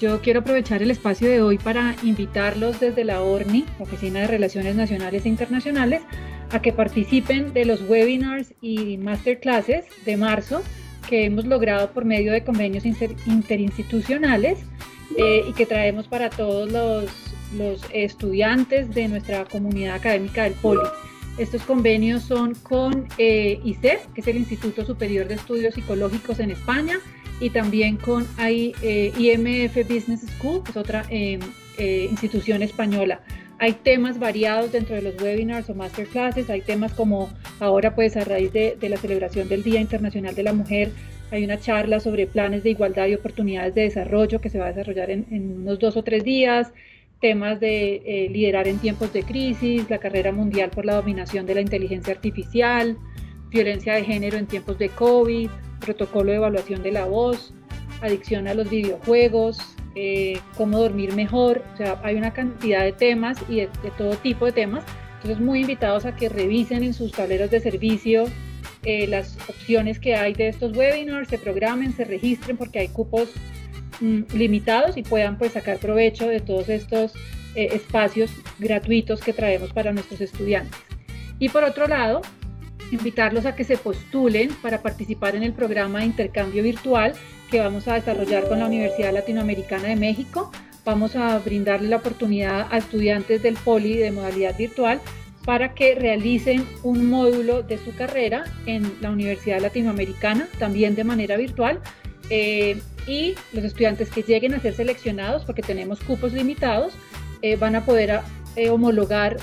Yo quiero aprovechar el espacio de hoy para invitarlos desde la ORNI, Oficina de Relaciones Nacionales e Internacionales, a que participen de los webinars y masterclasses de marzo que hemos logrado por medio de convenios inter- interinstitucionales eh, y que traemos para todos los, los estudiantes de nuestra comunidad académica del Poli. Estos convenios son con eh, ICER, que es el Instituto Superior de Estudios Psicológicos en España, y también con eh, IMF Business School, que es otra eh, eh, institución española. Hay temas variados dentro de los webinars o masterclasses, hay temas como ahora pues a raíz de, la celebración del Día Internacional de la Mujer, hay una charla sobre planes de igualdad y oportunidades de desarrollo que se va a desarrollar en, unos dos o tres días. temas de liderar en tiempos de crisis, la carrera mundial por la dominación de la inteligencia artificial, violencia de género en tiempos de COVID, protocolo de evaluación de la voz, adicción a los videojuegos, eh, cómo dormir mejor, o sea, hay una cantidad de temas y de, todo tipo de temas. Entonces, muy invitados a que revisen en sus tableros de servicio eh, las opciones que hay de estos webinars, se programen, se registren porque hay cupos mm, limitados y puedan pues sacar provecho de todos estos eh, espacios gratuitos que traemos para nuestros estudiantes. Y por otro lado, invitarlos a que se postulen para participar en el programa de intercambio virtual que vamos a desarrollar con la Universidad Latinoamericana de México. Vamos a brindarle la oportunidad a estudiantes del Poli de modalidad virtual para que realicen un módulo de su carrera en la Universidad Latinoamericana, también de manera virtual. Eh, y los estudiantes que lleguen a ser seleccionados, porque tenemos cupos limitados, eh, van a poder eh, homologar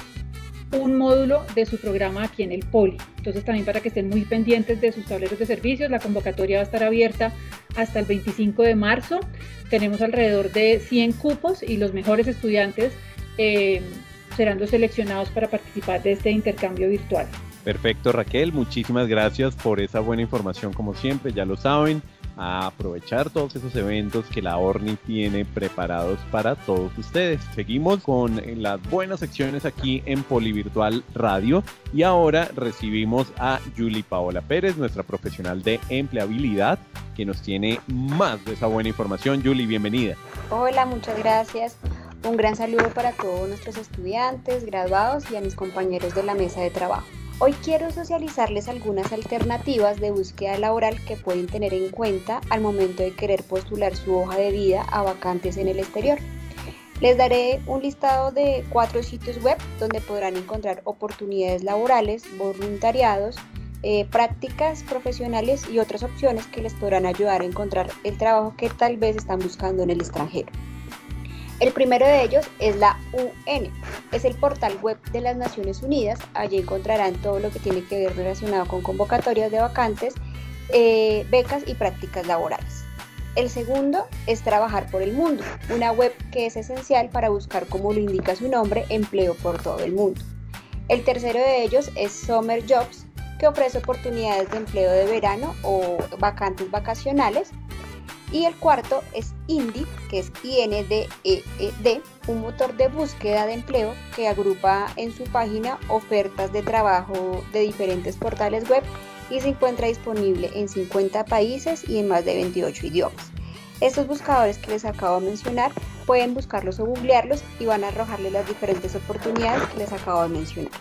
un módulo de su programa aquí en el Poli. Entonces también para que estén muy pendientes de sus tableros de servicios, la convocatoria va a estar abierta hasta el 25 de marzo. Tenemos alrededor de 100 cupos y los mejores estudiantes eh, serán los seleccionados para participar de este intercambio virtual. Perfecto, Raquel, muchísimas gracias por esa buena información como siempre, ya lo saben, a aprovechar todos esos eventos que la ORNI tiene preparados para todos ustedes. Seguimos con las buenas secciones aquí en Polivirtual Radio y ahora recibimos a Julie Paola Pérez, nuestra profesional de empleabilidad, que nos tiene más de esa buena información. Julie, bienvenida. Hola, muchas gracias. Un gran saludo para todos nuestros estudiantes, graduados y a mis compañeros de la mesa de trabajo. Hoy quiero socializarles algunas alternativas de búsqueda laboral que pueden tener en cuenta al momento de querer postular su hoja de vida a vacantes en el exterior. Les daré un listado de cuatro sitios web donde podrán encontrar oportunidades laborales, voluntariados, eh, prácticas profesionales y otras opciones que les podrán ayudar a encontrar el trabajo que tal vez están buscando en el extranjero. El primero de ellos es la UN, es el portal web de las Naciones Unidas. Allí encontrarán todo lo que tiene que ver relacionado con convocatorias de vacantes, eh, becas y prácticas laborales. El segundo es Trabajar por el Mundo, una web que es esencial para buscar, como lo indica su nombre, empleo por todo el mundo. El tercero de ellos es Summer Jobs, que ofrece oportunidades de empleo de verano o vacantes vacacionales y el cuarto es Indeed, que es INDEED, un motor de búsqueda de empleo que agrupa en su página ofertas de trabajo de diferentes portales web y se encuentra disponible en 50 países y en más de 28 idiomas. Estos buscadores que les acabo de mencionar pueden buscarlos o googlearlos y van a arrojarles las diferentes oportunidades que les acabo de mencionar.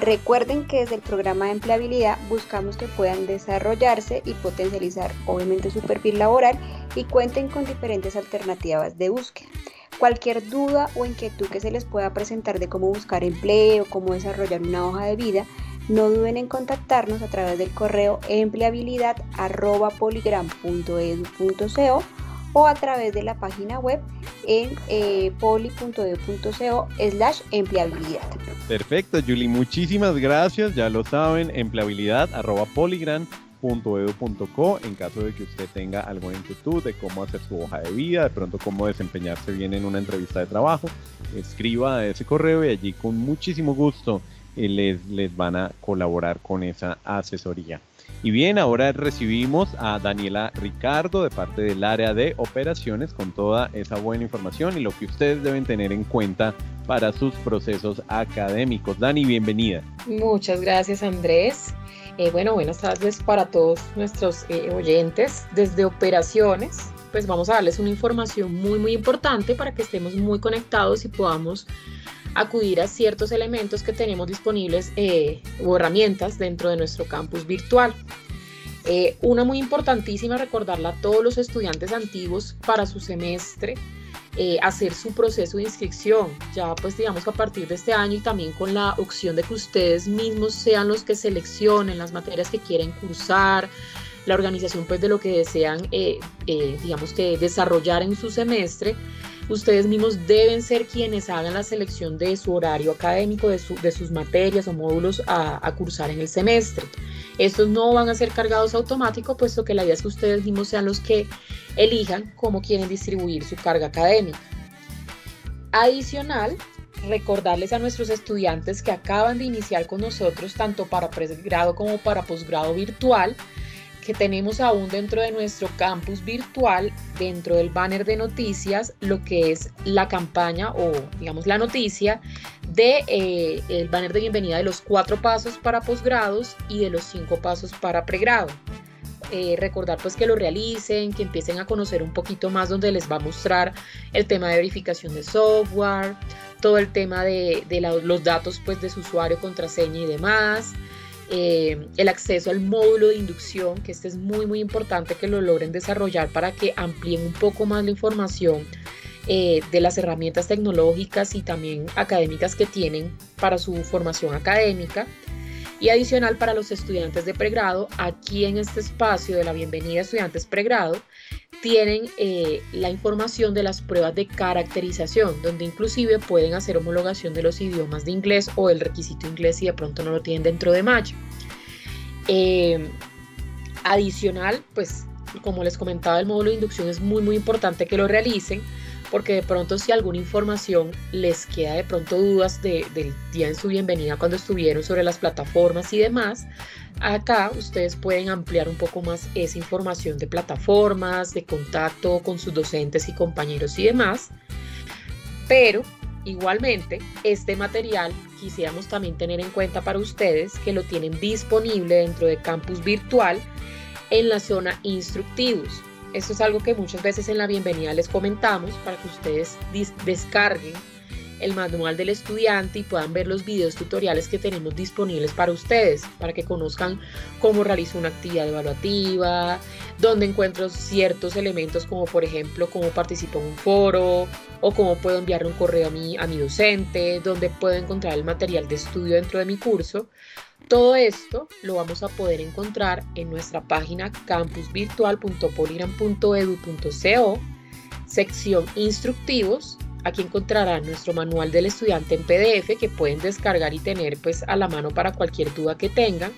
Recuerden que desde el programa de empleabilidad buscamos que puedan desarrollarse y potencializar obviamente su perfil laboral y cuenten con diferentes alternativas de búsqueda. Cualquier duda o inquietud que se les pueda presentar de cómo buscar empleo, cómo desarrollar una hoja de vida, no duden en contactarnos a través del correo empleabilidad.poligram.edu.co o a través de la página web en eh, poli.edu.co slash empleabilidad. Perfecto, Julie, muchísimas gracias. Ya lo saben, empleabilidad arroba polygram.edu.co en caso de que usted tenga alguna inquietud de cómo hacer su hoja de vida, de pronto cómo desempeñarse bien en una entrevista de trabajo, escriba ese correo y allí con muchísimo gusto eh, les, les van a colaborar con esa asesoría. Y bien, ahora recibimos a Daniela Ricardo de parte del área de operaciones con toda esa buena información y lo que ustedes deben tener en cuenta para sus procesos académicos. Dani, bienvenida. Muchas gracias Andrés. Eh, bueno, buenas tardes para todos nuestros eh, oyentes. Desde operaciones, pues vamos a darles una información muy, muy importante para que estemos muy conectados y podamos acudir a ciertos elementos que tenemos disponibles eh, o herramientas dentro de nuestro campus virtual. Eh, una muy importantísima, recordarla a todos los estudiantes antiguos para su semestre, eh, hacer su proceso de inscripción, ya pues digamos que a partir de este año y también con la opción de que ustedes mismos sean los que seleccionen las materias que quieren cursar, la organización pues de lo que desean digamos que desarrollar en su semestre ustedes mismos deben ser quienes hagan la selección de su horario académico, de, sus materias o módulos a, cursar en el semestre. Estos no van a ser cargados automáticos, puesto que la idea es que ustedes mismos sean los que elijan cómo quieren distribuir su carga académica. Adicional, recordarles a nuestros estudiantes que acaban de iniciar con nosotros, tanto para pregrado como para posgrado virtual, que tenemos aún dentro de nuestro campus virtual, dentro del banner de noticias, lo que es la campaña o digamos la noticia de eh, el banner de bienvenida de los cuatro pasos para posgrados y de los cinco pasos para pregrado. Eh, recordar pues que lo realicen, que empiecen a conocer un poquito más donde les va a mostrar el tema de verificación de software, todo el tema de, los datos pues de su usuario, contraseña y demás, eh, el acceso al módulo de inducción, que este es muy muy importante que lo logren desarrollar para que amplíen un poco más la información eh, de las herramientas tecnológicas y también académicas que tienen para su formación académica. Y adicional para los estudiantes de pregrado, aquí en este espacio de la bienvenida a estudiantes pregrado, tienen eh, la información de las pruebas de caracterización, donde inclusive pueden hacer homologación de los idiomas de inglés o el requisito inglés si de pronto no lo tienen dentro de mayo. Eh, adicional, pues como les comentaba, el módulo de inducción es muy muy importante que lo realicen porque de pronto si alguna información les queda de pronto dudas de- del día en su bienvenida cuando estuvieron sobre las plataformas y demás, acá ustedes pueden ampliar un poco más esa información de plataformas, de contacto con sus docentes y compañeros y demás. Pero igualmente, este material quisiéramos también tener en cuenta para ustedes que lo tienen disponible dentro de Campus Virtual en la zona instructivos. Esto es algo que muchas veces en la bienvenida les comentamos para que ustedes descarguen el manual del estudiante y puedan ver los videos tutoriales que tenemos disponibles para ustedes, para que conozcan cómo realizo una actividad evaluativa, dónde encuentro ciertos elementos como por ejemplo cómo participo en un foro o cómo puedo enviar un correo a mi, a mi docente, dónde puedo encontrar el material de estudio dentro de mi curso. Todo esto lo vamos a poder encontrar en nuestra página campusvirtual.poligram.edu.co, sección instructivos. Aquí encontrarán nuestro manual del estudiante en PDF que pueden descargar y tener pues a la mano para cualquier duda que tengan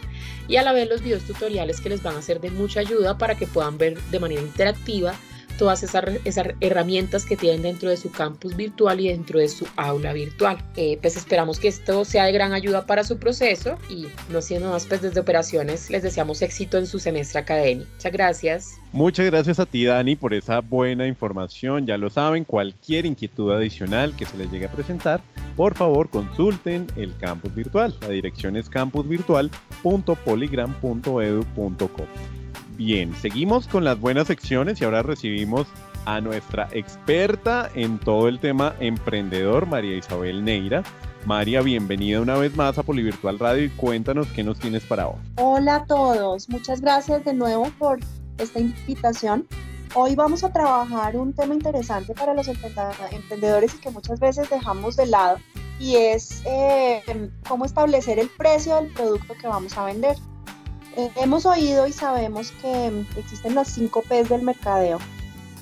y a la vez los videos tutoriales que les van a ser de mucha ayuda para que puedan ver de manera interactiva todas esas, esas herramientas que tienen dentro de su campus virtual y dentro de su aula virtual. Eh, pues esperamos que esto sea de gran ayuda para su proceso y no siendo más pues desde operaciones les deseamos éxito en su semestre académico. Muchas gracias. Muchas gracias a ti, Dani, por esa buena información. Ya lo saben, cualquier inquietud adicional que se les llegue a presentar, por favor consulten el campus virtual. La dirección es campusvirtual.poligram.edu.co. Bien, seguimos con las buenas secciones y ahora recibimos a nuestra experta en todo el tema emprendedor, María Isabel Neira. María, bienvenida una vez más a Polivirtual Radio y cuéntanos qué nos tienes para hoy. Hola a todos, muchas gracias de nuevo por esta invitación. Hoy vamos a trabajar un tema interesante para los emprendedores y que muchas veces dejamos de lado y es eh, cómo establecer el precio del producto que vamos a vender. Hemos oído y sabemos que existen las 5 P's del mercadeo,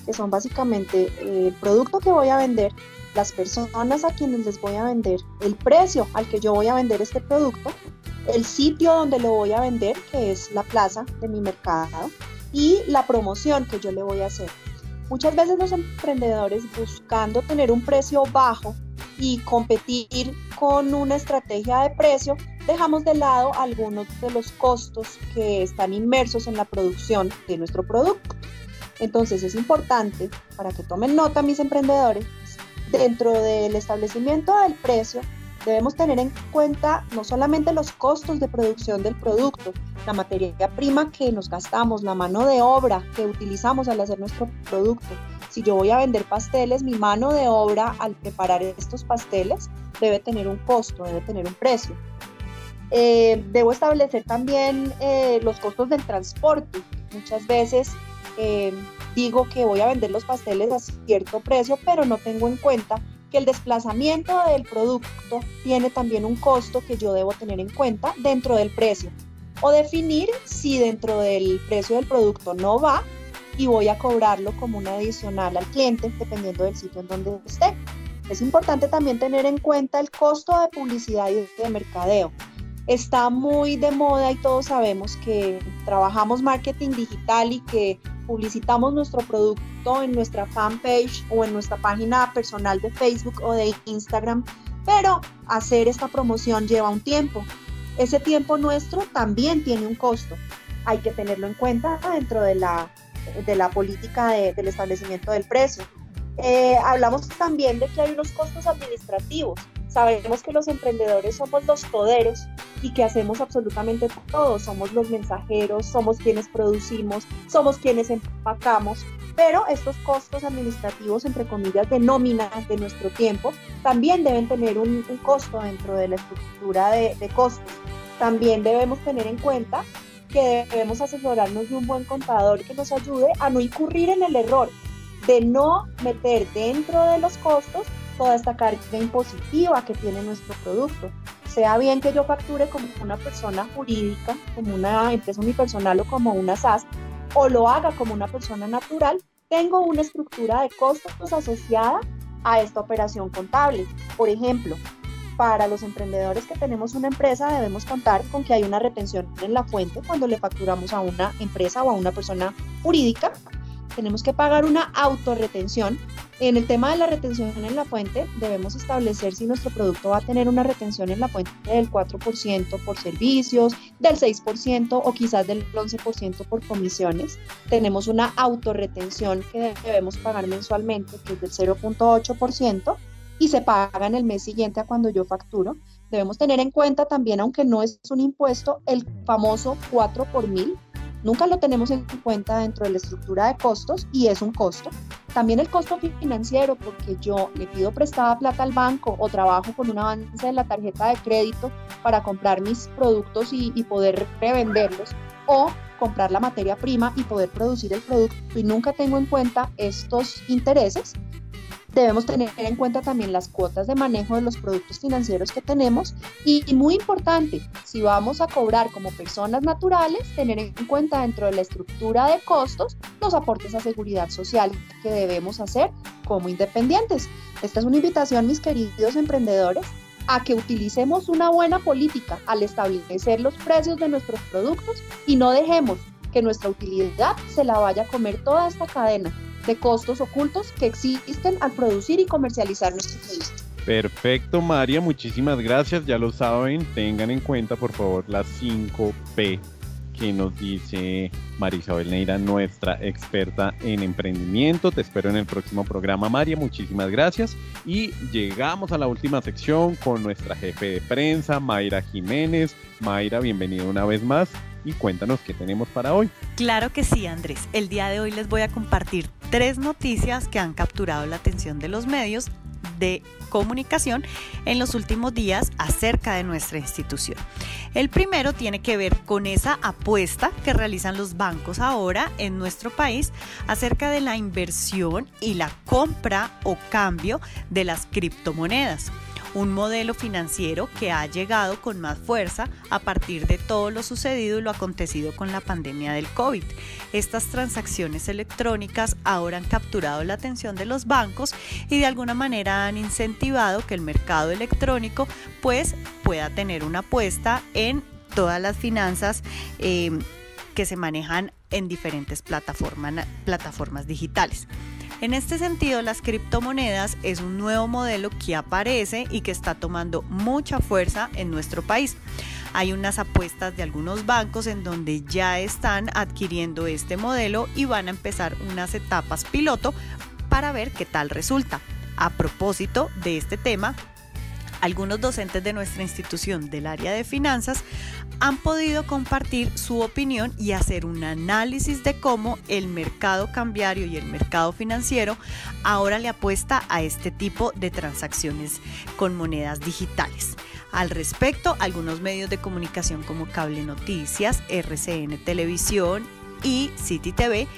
que son básicamente eh, el producto que voy a vender, las personas a quienes les voy a vender, el precio al que yo voy a vender este producto, el sitio donde lo voy a vender, que es la plaza de mi mercado, y la promoción que yo le voy a hacer. Muchas veces los emprendedores buscando tener un precio bajo y competir con una estrategia de precio, dejamos de lado algunos de los costos que están inmersos en la producción de nuestro producto. Entonces es importante para que tomen nota mis emprendedores, dentro del establecimiento del precio debemos tener en cuenta no solamente los costos de producción del producto, la materia prima que nos gastamos, la mano de obra que utilizamos al hacer nuestro producto. Si yo voy a vender pasteles, mi mano de obra al preparar estos pasteles debe tener un costo, debe tener un precio. Eh, debo establecer también eh, los costos del transporte. Muchas veces eh, digo que voy a vender los pasteles a cierto precio, pero no tengo en cuenta que el desplazamiento del producto tiene también un costo que yo debo tener en cuenta dentro del precio. O definir si dentro del precio del producto no va y voy a cobrarlo como un adicional al cliente, dependiendo del sitio en donde esté. Es importante también tener en cuenta el costo de publicidad y de mercadeo. Está muy de moda y todos sabemos que trabajamos marketing digital y que publicitamos nuestro producto en nuestra fanpage o en nuestra página personal de Facebook o de Instagram, pero hacer esta promoción lleva un tiempo. Ese tiempo nuestro también tiene un costo. Hay que tenerlo en cuenta dentro de la, de la política de- del establecimiento del precio. Eh, hablamos también de que hay unos costos administrativos. Sabemos que los emprendedores somos los toderos y que hacemos absolutamente todo. Somos los mensajeros, somos quienes producimos, somos quienes empacamos, pero estos costos administrativos, entre comillas, de nómina de nuestro tiempo, también deben tener un, un costo dentro de la estructura de, de costos. También debemos tener en cuenta que debemos asesorarnos de un buen contador que nos ayude a no incurrir en el error de no meter dentro de los costos toda esta carga impositiva que tiene nuestro producto. Sea bien que yo facture como una persona jurídica, como una empresa unipersonal o como una SAS, o lo haga como una persona natural, tengo una estructura de costos asociada a esta operación contable. Por ejemplo, para los emprendedores que tenemos una empresa debemos contar con que hay una retención en la fuente cuando le facturamos a una empresa o a una persona jurídica. Tenemos que pagar una autorretención. En el tema de la retención en la fuente, debemos establecer si nuestro producto va a tener una retención en la fuente del 4% por servicios, del 6% o quizás del 11% por comisiones. Tenemos una autorretención que debemos pagar mensualmente, que es del 0.8% y se paga en el mes siguiente a cuando yo facturo. Debemos tener en cuenta también, aunque no es un impuesto, el famoso 4 por mil. Nunca lo tenemos en cuenta dentro de la estructura de costos y es un costo. También el costo financiero, porque yo le pido prestada plata al banco o trabajo con un avance de la tarjeta de crédito para comprar mis productos y, y poder revenderlos o comprar la materia prima y poder producir el producto y nunca tengo en cuenta estos intereses, debemos tener en cuenta también las cuotas de manejo de los productos financieros que tenemos y, y, muy importante, si vamos a cobrar como personas naturales, tener en cuenta dentro de la estructura de costos los aportes a seguridad social que debemos hacer como independientes. Esta es una invitación, mis queridos emprendedores, a que utilicemos una buena política al establecer los precios de nuestros productos y no dejemos que nuestra utilidad se la vaya a comer toda esta cadena de costos ocultos que existen al producir y comercializar nuestro producto. Perfecto, María, muchísimas gracias. Ya lo saben, tengan en cuenta, por favor, las 5P que nos dice María Isabel Neira, nuestra experta en emprendimiento. Te espero en el próximo programa, María. Muchísimas gracias. Y llegamos a la última sección con nuestra jefe de prensa, Mayra Jiménez. Mayra, bienvenida una vez más y cuéntanos qué tenemos para hoy. Claro que sí, Andrés. El día de hoy les voy a compartir tres noticias que han capturado la atención de los medios de comunicación en los últimos días acerca de nuestra institución. El primero tiene que ver con esa apuesta que realizan los bancos ahora en nuestro país acerca de la inversión y la compra o cambio de las criptomonedas un modelo financiero que ha llegado con más fuerza a partir de todo lo sucedido y lo acontecido con la pandemia del COVID. Estas transacciones electrónicas ahora han capturado la atención de los bancos y de alguna manera han incentivado que el mercado electrónico pues pueda tener una apuesta en todas las finanzas eh, que se manejan en diferentes plataformas, plataformas digitales. En este sentido, las criptomonedas es un nuevo modelo que aparece y que está tomando mucha fuerza en nuestro país. Hay unas apuestas de algunos bancos en donde ya están adquiriendo este modelo y van a empezar unas etapas piloto para ver qué tal resulta. A propósito de este tema, algunos docentes de nuestra institución del área de finanzas han podido compartir su opinión y hacer un análisis de cómo el mercado cambiario y el mercado financiero ahora le apuesta a este tipo de transacciones con monedas digitales. Al respecto, algunos medios de comunicación como Cable Noticias, RCN Televisión y City TV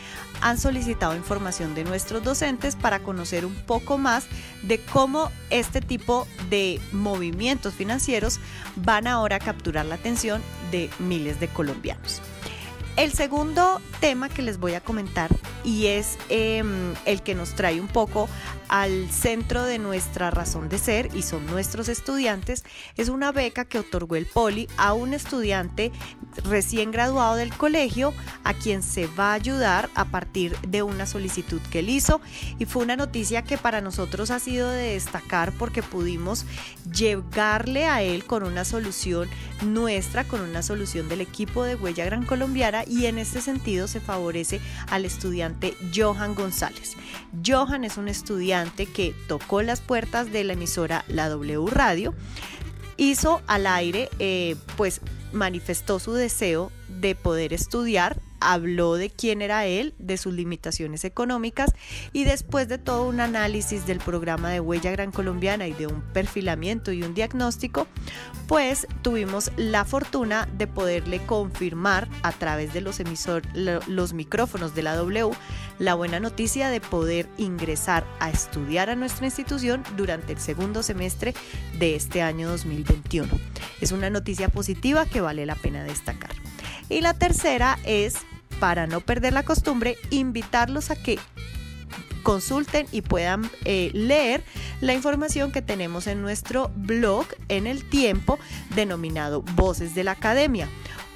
han solicitado información de nuestros docentes para conocer un poco más de cómo este tipo de movimientos financieros van ahora a capturar la atención de miles de colombianos. El segundo tema que les voy a comentar y es em, el que nos trae un poco al centro de nuestra razón de ser y son nuestros estudiantes, es una beca que otorgó el Poli a un estudiante recién graduado del colegio a quien se va a ayudar a partir de una solicitud que él hizo. Y fue una noticia que para nosotros ha sido de destacar porque pudimos llegarle a él con una solución nuestra, con una solución del equipo de Huella Gran Colombiana y en este sentido se favorece al estudiante Johan González. Johan es un estudiante que tocó las puertas de la emisora La W Radio, hizo al aire, eh, pues manifestó su deseo de poder estudiar habló de quién era él, de sus limitaciones económicas y después de todo un análisis del programa de Huella Gran Colombiana y de un perfilamiento y un diagnóstico, pues tuvimos la fortuna de poderle confirmar a través de los emisor, los micrófonos de la W la buena noticia de poder ingresar a estudiar a nuestra institución durante el segundo semestre de este año 2021. Es una noticia positiva que vale la pena destacar. Y la tercera es, para no perder la costumbre, invitarlos a que consulten y puedan eh, leer la información que tenemos en nuestro blog en el tiempo denominado Voces de la Academia.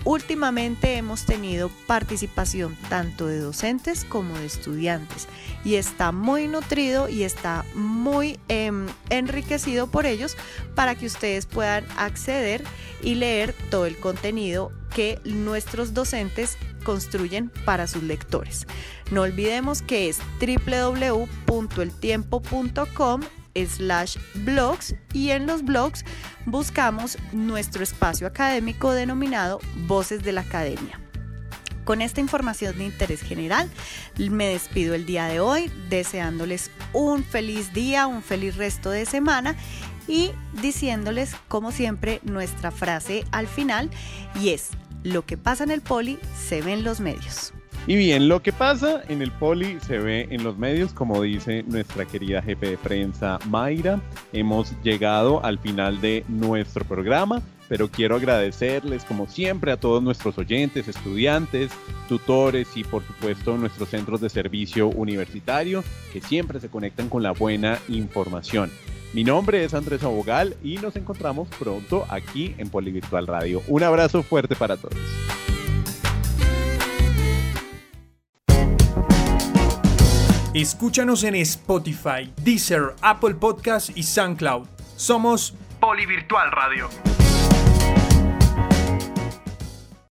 Últimamente hemos tenido participación tanto de docentes como de estudiantes y está muy nutrido y está muy eh, enriquecido por ellos para que ustedes puedan acceder y leer todo el contenido que nuestros docentes construyen para sus lectores. No olvidemos que es www.eltiempo.com slash blogs y en los blogs buscamos nuestro espacio académico denominado Voces de la Academia. Con esta información de interés general, me despido el día de hoy deseándoles un feliz día, un feliz resto de semana y diciéndoles, como siempre, nuestra frase al final y es, lo que pasa en el poli se ve en los medios. Y bien, lo que pasa en el poli se ve en los medios, como dice nuestra querida jefe de prensa Mayra. Hemos llegado al final de nuestro programa, pero quiero agradecerles como siempre a todos nuestros oyentes, estudiantes, tutores y por supuesto nuestros centros de servicio universitario que siempre se conectan con la buena información. Mi nombre es Andrés Abogal y nos encontramos pronto aquí en Polivirtual Radio. Un abrazo fuerte para todos. Escúchanos en Spotify, Deezer, Apple Podcast y SoundCloud. Somos Polivirtual Radio.